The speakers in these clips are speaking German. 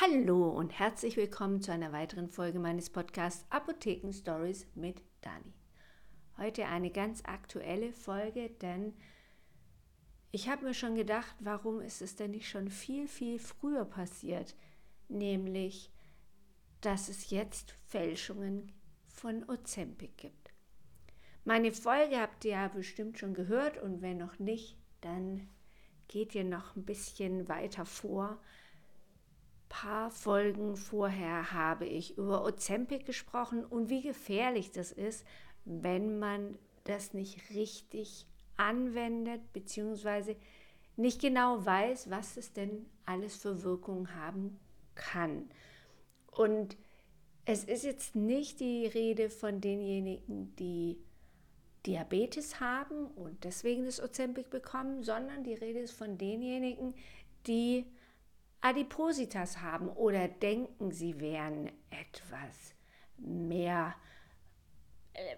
Hallo und herzlich willkommen zu einer weiteren Folge meines Podcasts Apotheken Stories mit Dani. Heute eine ganz aktuelle Folge, denn ich habe mir schon gedacht, warum ist es denn nicht schon viel, viel früher passiert? Nämlich, dass es jetzt Fälschungen von Ozempic gibt. Meine Folge habt ihr ja bestimmt schon gehört und wenn noch nicht, dann geht ihr noch ein bisschen weiter vor paar Folgen vorher habe ich über Ozempic gesprochen und wie gefährlich das ist, wenn man das nicht richtig anwendet bzw. nicht genau weiß, was es denn alles für Wirkungen haben kann. Und es ist jetzt nicht die Rede von denjenigen, die Diabetes haben und deswegen das Ozempic bekommen, sondern die Rede ist von denjenigen, die Adipositas haben oder denken, sie wären etwas mehr äh,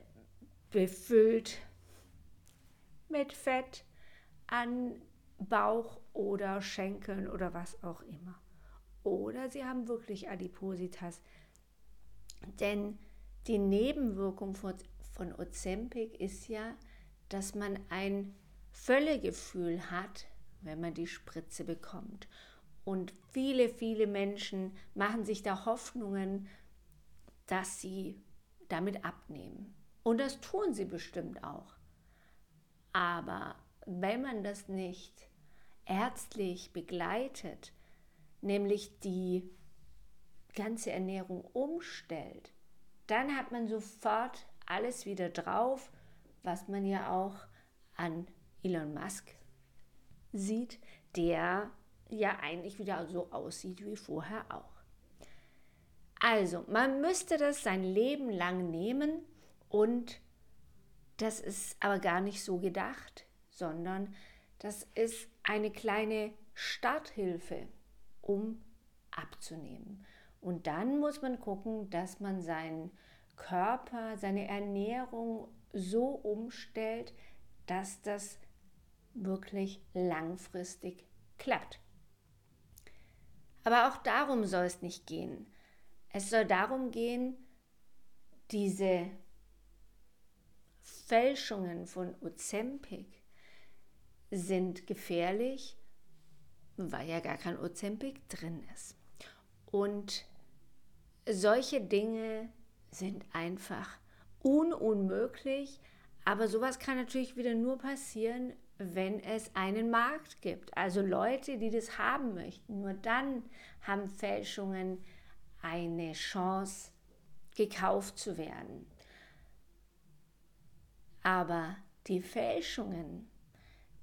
befüllt mit Fett an Bauch oder Schenkeln oder was auch immer. Oder sie haben wirklich Adipositas. Denn die Nebenwirkung von, von Ozempic ist ja, dass man ein Völlegefühl hat, wenn man die Spritze bekommt. Und viele, viele Menschen machen sich da Hoffnungen, dass sie damit abnehmen. Und das tun sie bestimmt auch. Aber wenn man das nicht ärztlich begleitet, nämlich die ganze Ernährung umstellt, dann hat man sofort alles wieder drauf, was man ja auch an Elon Musk sieht, der ja eigentlich wieder so aussieht wie vorher auch. Also, man müsste das sein Leben lang nehmen und das ist aber gar nicht so gedacht, sondern das ist eine kleine Starthilfe, um abzunehmen. Und dann muss man gucken, dass man seinen Körper, seine Ernährung so umstellt, dass das wirklich langfristig klappt. Aber auch darum soll es nicht gehen. Es soll darum gehen, diese Fälschungen von Ozempic sind gefährlich, weil ja gar kein Ozempic drin ist. Und solche Dinge sind einfach ununmöglich, aber sowas kann natürlich wieder nur passieren, wenn es einen Markt gibt. Also Leute, die das haben möchten. Nur dann haben Fälschungen eine Chance, gekauft zu werden. Aber die Fälschungen,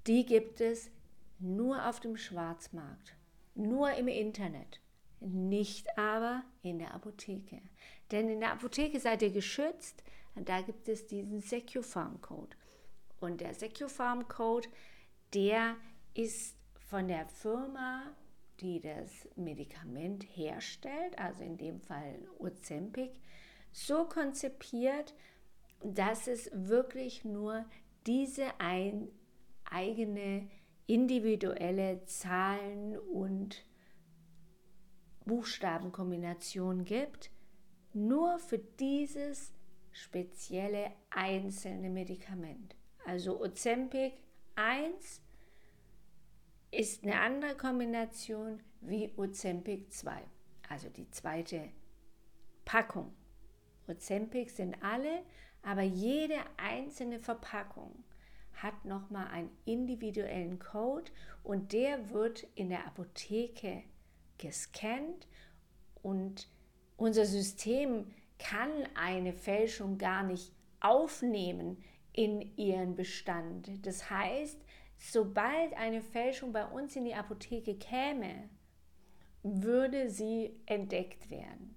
die gibt es nur auf dem Schwarzmarkt, nur im Internet, nicht aber in der Apotheke. Denn in der Apotheke seid ihr geschützt, da gibt es diesen Secure Farm Code. Und der SecuFarm Code, der ist von der Firma, die das Medikament herstellt, also in dem Fall Ozempic, so konzipiert, dass es wirklich nur diese ein, eigene individuelle Zahlen- und Buchstabenkombination gibt, nur für dieses spezielle einzelne Medikament. Also Ozempic 1 ist eine andere Kombination wie Ozempic 2, also die zweite Packung. Ozempic sind alle, aber jede einzelne Verpackung hat nochmal einen individuellen Code und der wird in der Apotheke gescannt und unser System kann eine Fälschung gar nicht aufnehmen, in ihren Bestand. Das heißt, sobald eine Fälschung bei uns in die Apotheke käme, würde sie entdeckt werden.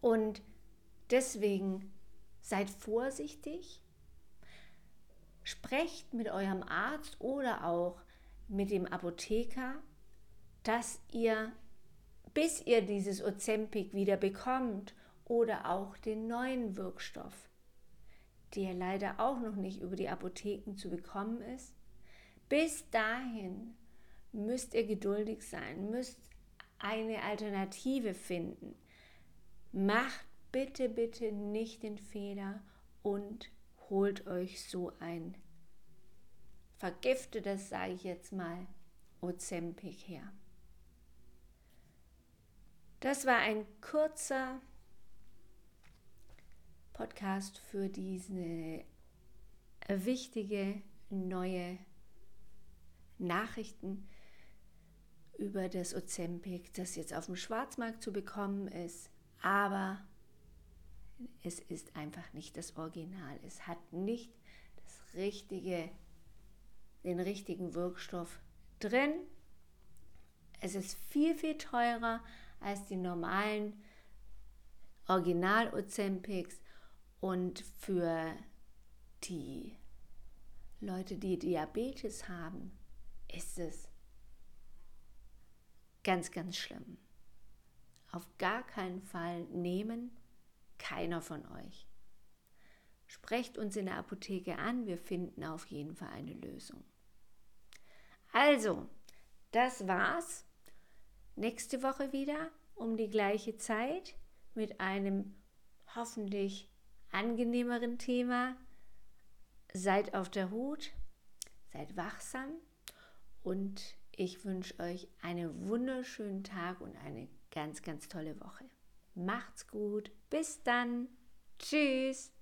Und deswegen seid vorsichtig, sprecht mit eurem Arzt oder auch mit dem Apotheker, dass ihr, bis ihr dieses Ozempic wieder bekommt oder auch den neuen Wirkstoff, der leider auch noch nicht über die Apotheken zu bekommen ist. Bis dahin müsst ihr geduldig sein, müsst eine Alternative finden. Macht bitte, bitte nicht den Fehler und holt euch so ein vergiftetes, sage ich jetzt mal, Ozempic her. Das war ein kurzer Podcast für diese wichtige neue Nachrichten über das Ozempic, das jetzt auf dem Schwarzmarkt zu bekommen ist. Aber es ist einfach nicht das Original. Es hat nicht das richtige, den richtigen Wirkstoff drin. Es ist viel, viel teurer als die normalen Original Ozempics und für die Leute, die Diabetes haben, ist es ganz, ganz schlimm. Auf gar keinen Fall nehmen, keiner von euch. Sprecht uns in der Apotheke an, wir finden auf jeden Fall eine Lösung. Also, das war's. Nächste Woche wieder um die gleiche Zeit mit einem hoffentlich angenehmeren Thema. Seid auf der Hut, seid wachsam und ich wünsche euch einen wunderschönen Tag und eine ganz, ganz tolle Woche. Macht's gut. Bis dann. Tschüss.